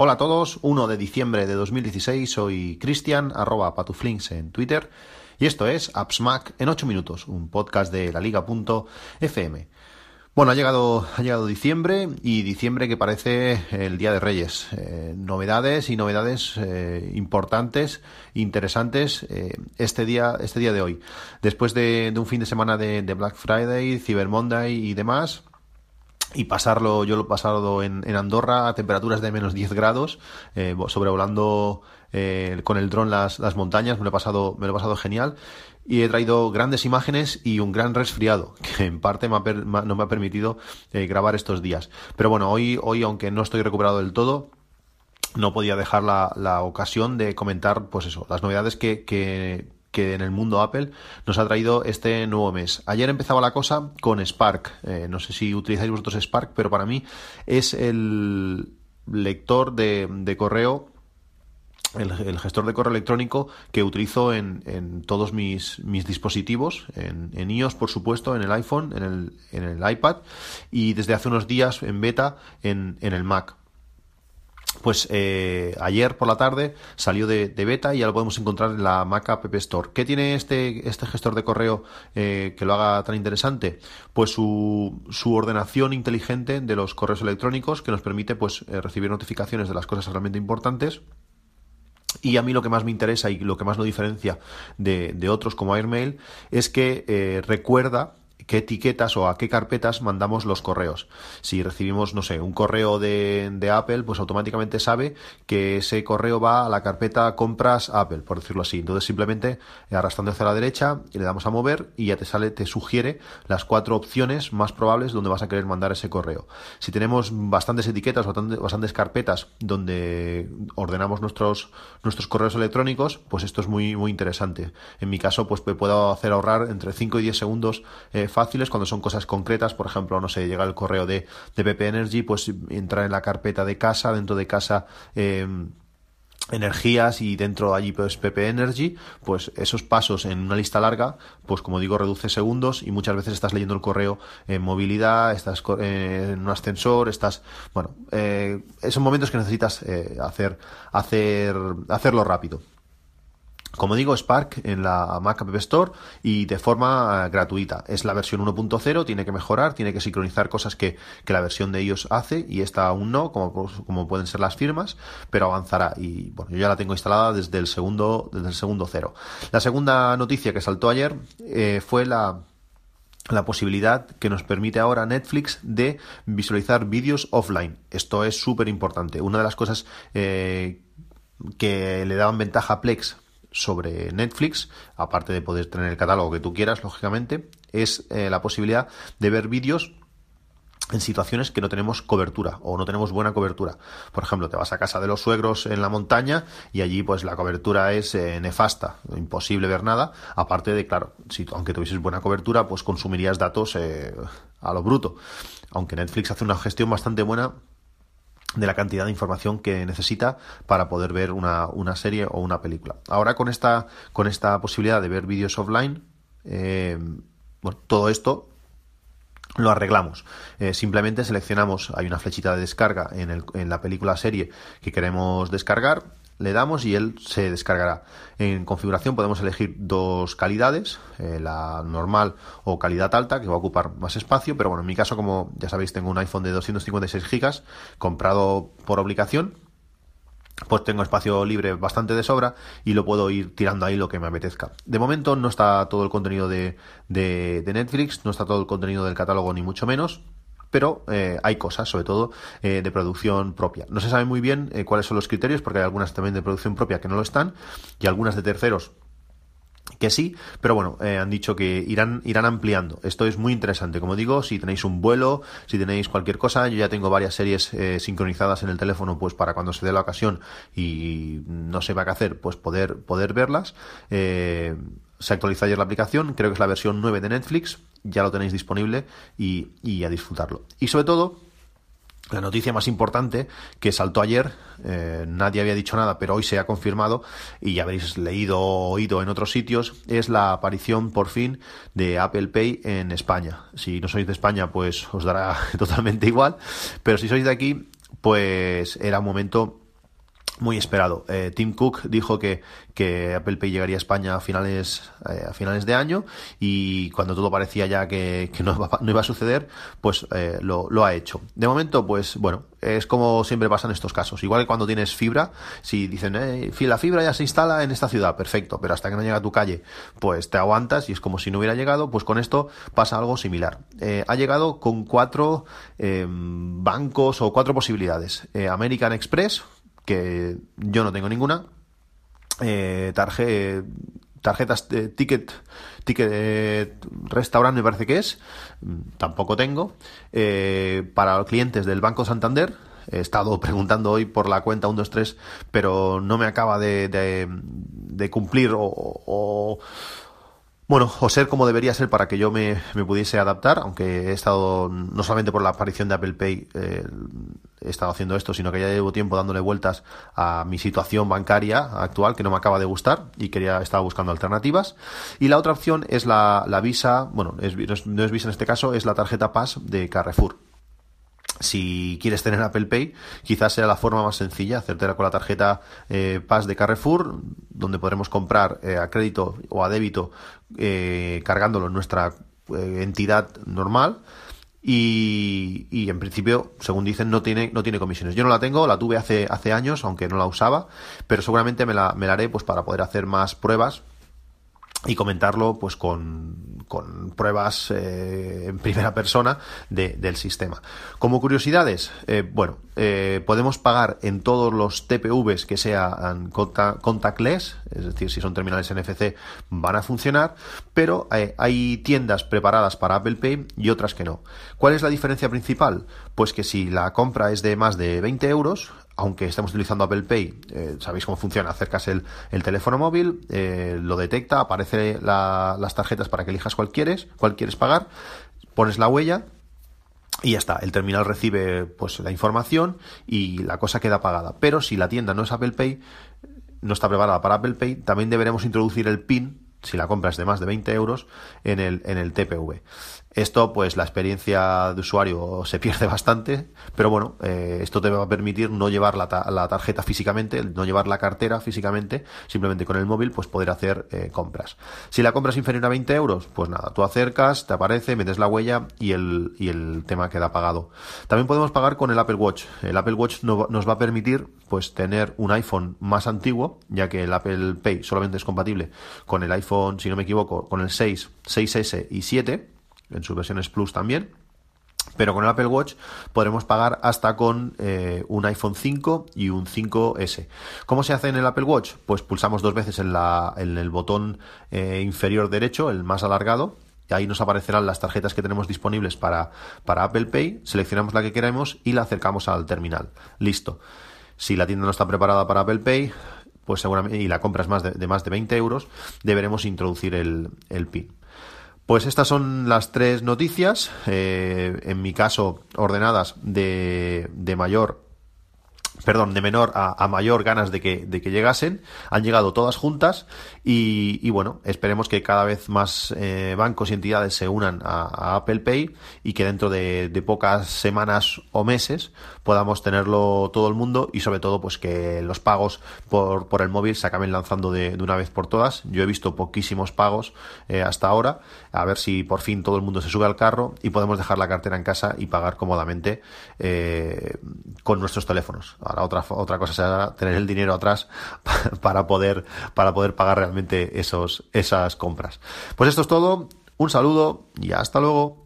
Hola a todos, 1 de diciembre de 2016, soy Cristian, arroba patuflinks en Twitter, y esto es AppsMac en 8 minutos, un podcast de la liga.fm. Bueno, ha llegado, ha llegado diciembre y diciembre que parece el Día de Reyes. Eh, novedades y novedades eh, importantes, interesantes eh, este, día, este día de hoy. Después de, un fin de semana de, de Black Friday, Cyber Monday y demás, y pasarlo, yo lo he pasado en, en Andorra a temperaturas de menos 10 grados, eh, sobrevolando eh, con el dron las, las montañas, me lo, he pasado, me lo he pasado genial y he traído grandes imágenes y un gran resfriado que en parte me no me ha permitido eh, grabar estos días. Pero bueno, hoy, hoy aunque no estoy recuperado del todo, no podía dejar la, la ocasión de comentar pues eso, las novedades que, que que en el mundo Apple nos ha traído este nuevo mes. Ayer empezaba la cosa con Spark. Eh, no sé si utilizáis vosotros Spark, pero para mí es el lector de, correo el, gestor de correo electrónico que utilizo en, todos mis, dispositivos, en, en, iOS por supuesto, en el iPhone, en el, en el iPad y desde hace unos días en beta en, en el Mac pues eh, ayer por la tarde salió de, beta y ya lo podemos encontrar en la Mac App Store. ¿Qué tiene este, este gestor de correo eh, que lo haga tan interesante? Pues su, ordenación inteligente de los correos electrónicos que nos permite pues eh, recibir notificaciones de las cosas realmente importantes. Y a mí lo que más me interesa y lo que más lo diferencia de, de otros como Airmail es que recuerda qué etiquetas o a qué carpetas mandamos los correos. Si recibimos, no sé, un correo de, de, Apple, pues automáticamente sabe que ese correo va a la carpeta compras Apple, por decirlo así. Entonces simplemente arrastrando hacia la derecha y le damos a mover y ya te sale, te sugiere las cuatro opciones más probables donde vas a querer mandar ese correo. Si tenemos bastantes etiquetas, bastantes, bastantes carpetas donde ordenamos nuestros, nuestros correos electrónicos, pues esto es muy, muy interesante. En mi caso, pues me puedo hacer ahorrar entre 5 y 10 segundos eh, fáciles cuando son cosas concretas, por ejemplo, no sé, llega el correo de, de PP Energy, pues entrar en la carpeta de casa, dentro de casa em, energías y dentro allí pues PP Energy, pues esos pasos en una lista larga, pues como digo, reduce segundos y muchas veces estás leyendo el correo en movilidad, estás en un ascensor, estás, bueno, eh, son momentos que necesitas eh, hacer, hacer, hacerlo rápido. Como digo, Spark en la Mac App Store y de forma eh, gratuita. Es la versión 1.0, tiene que mejorar, tiene que sincronizar cosas que, la versión de ellos hace y esta aún no, como, como pueden ser las firmas, pero avanzará. Y bueno, yo ya la tengo instalada desde el segundo, desde el segundo cero. La segunda noticia que saltó ayer eh, fue la la posibilidad que nos permite ahora Netflix de visualizar vídeos offline. Esto es súper importante. Una de las cosas eh, que le daban ventaja a Plex sobre Netflix, aparte de poder tener el catálogo que tú quieras, lógicamente, es eh, la posibilidad de ver vídeos en situaciones que no tenemos cobertura o no tenemos buena cobertura. Por ejemplo, te vas a casa de los suegros en la montaña y allí pues la cobertura es eh, nefasta, imposible ver nada, aparte de, claro, si aunque tuvieses buena cobertura, pues consumirías datos eh, a lo bruto. Aunque Netflix hace una gestión bastante buena de la cantidad de información que necesita para poder ver una, una serie o una película. Ahora con esta, con esta posibilidad de ver vídeos offline, eh, bueno, todo esto lo arreglamos. Eh, simplemente seleccionamos, hay una flechita de descarga en, el, en la película serie que queremos descargar, le damos y él se descargará. En configuración podemos elegir dos calidades, eh, la normal o calidad alta, que va a ocupar más espacio, pero bueno, en mi caso, como ya sabéis, tengo un iPhone de 256 GB comprado por obligación, pues tengo espacio libre bastante de sobra y lo puedo ir tirando ahí lo que me apetezca. De momento no está todo el contenido de, de Netflix, no está todo el contenido del catálogo ni mucho menos, pero eh, hay cosas, sobre todo eh, de producción propia. No se sabe muy bien eh, cuáles son los criterios, porque hay algunas también de producción propia que no lo están, y algunas de terceros que sí, pero bueno, han dicho que irán, irán ampliando. Esto es muy interesante. Como digo, si tenéis un vuelo, si tenéis cualquier cosa, yo ya tengo varias series sincronizadas en el teléfono, pues para cuando se dé la ocasión y no sepa qué hacer, pues poder, poder verlas. Se actualizó ayer la aplicación, creo que es la versión 9 de Netflix, ya lo tenéis disponible y, a disfrutarlo. Y sobre todo, la noticia más importante que saltó ayer, eh, nadie había dicho nada, pero hoy se ha confirmado y ya habréis leído o oído en otros sitios, es la aparición por fin de Apple Pay en España. Si no sois de España, pues os dará totalmente igual, pero si sois de aquí, pues era un momento muy esperado. Eh, Tim Cook dijo que, que, Apple Pay llegaría a España a finales, eh, a finales de año y cuando todo parecía ya que, que no, iba a suceder, pues eh, lo, ha hecho. De momento, pues bueno, es como siempre pasa en estos casos. Igual que cuando tienes fibra, si dicen, la fibra ya se instala en esta ciudad, perfecto, pero hasta que no llega a tu calle, pues te aguantas y es como si no hubiera llegado, pues con esto pasa algo similar. Ha llegado con cuatro bancos o cuatro posibilidades. American Express, que yo no tengo ninguna. Eh, tarje, tarjetas de ticket, ticket restaurante me parece que es, tampoco tengo. Eh, para los clientes del Banco Santander, he estado preguntando hoy por la cuenta 123, pero no me acaba de, de, cumplir o bueno, o ser como debería ser para que yo me, me, pudiese adaptar, aunque he estado, no solamente por la aparición de Apple Pay, eh, he estado haciendo esto, sino que ya llevo tiempo dándole vueltas a mi situación bancaria actual, que no me acaba de gustar, y quería, estaba buscando alternativas. Y la otra opción es la, la Visa, bueno, es, no es Visa en este caso, es la tarjeta Pass de Carrefour si quieres tener Apple Pay, quizás sea la forma más sencilla, hacértela con la tarjeta eh, Pass de Carrefour, donde podremos comprar eh, a crédito o a débito eh, cargándolo en nuestra entidad normal. Y, y, en principio, según dicen, no tiene, no tiene comisiones. Yo no la tengo, la tuve hace, hace años, aunque no la usaba, pero seguramente me la, me la haré pues para poder hacer más pruebas y comentarlo pues con, con pruebas eh, en primera persona de, del sistema. Como curiosidades, eh, bueno, eh, podemos pagar en todos los TPVs que sean contactless, es decir, si son terminales NFC van a funcionar, pero hay tiendas preparadas para Apple Pay y otras que no. ¿Cuál es la diferencia principal? Pues que si la compra es de más de 20 euros, aunque estemos utilizando Apple Pay, sabéis cómo funciona, acercas el, el teléfono móvil, lo detecta, aparece la, las tarjetas para que elijas cuál quieres, cuál quieres pagar, pones la huella y ya está, el terminal recibe pues la información y la cosa queda pagada. Pero si la tienda no es Apple Pay, no está preparada para Apple Pay, también deberemos introducir el PIN si la compra es de más de 20 euros en el, en el TPV. Esto, pues la experiencia de usuario se pierde bastante, pero bueno, eh, esto te va a permitir no llevar la, ta la, tarjeta físicamente, no llevar la cartera físicamente, simplemente con el móvil, pues poder hacer eh, compras. Si la compra es inferior a 20 euros, pues nada, tú acercas, te aparece, metes la huella y el, y el tema queda pagado. También podemos pagar con el Apple Watch. El Apple Watch no, nos va a permitir, pues, tener un iPhone más antiguo, ya que el Apple Pay solamente es compatible con el iPhone, si no me equivoco, con el 6, 6S y 7 en sus versiones Plus también. Pero con el Apple Watch podremos pagar hasta con eh, un iPhone 5 y un 5S. ¿Cómo se hace en el Apple Watch? Pues pulsamos dos veces en, el botón eh, inferior derecho, el más alargado, y ahí nos aparecerán las tarjetas que tenemos disponibles para, para Apple Pay, seleccionamos la que queremos y la acercamos al terminal. Listo. Si la tienda no está preparada para Apple Pay, pues seguramente, y la compra es más de, de más de 20 euros, deberemos introducir el, el PIN. Pues estas son las tres noticias, eh, en mi caso ordenadas de, de mayor perdón, de menor a, mayor ganas de que, de que llegasen. Han llegado todas juntas y, y bueno, esperemos que cada vez más eh, bancos y entidades se unan a, Apple Pay y que dentro de, de, pocas semanas o meses podamos tenerlo todo el mundo y sobre todo pues que los pagos por, por el móvil se acaben lanzando de, de, una vez por todas. Yo he visto poquísimos pagos eh, hasta ahora. A ver si por fin todo el mundo se sube al carro y podemos dejar la cartera en casa y pagar cómodamente eh, con nuestros teléfonos. Ahora otra, otra cosa será tener el dinero atrás para poder, para poder pagar realmente esos, esas compras. Pues esto es todo. Un saludo y hasta luego.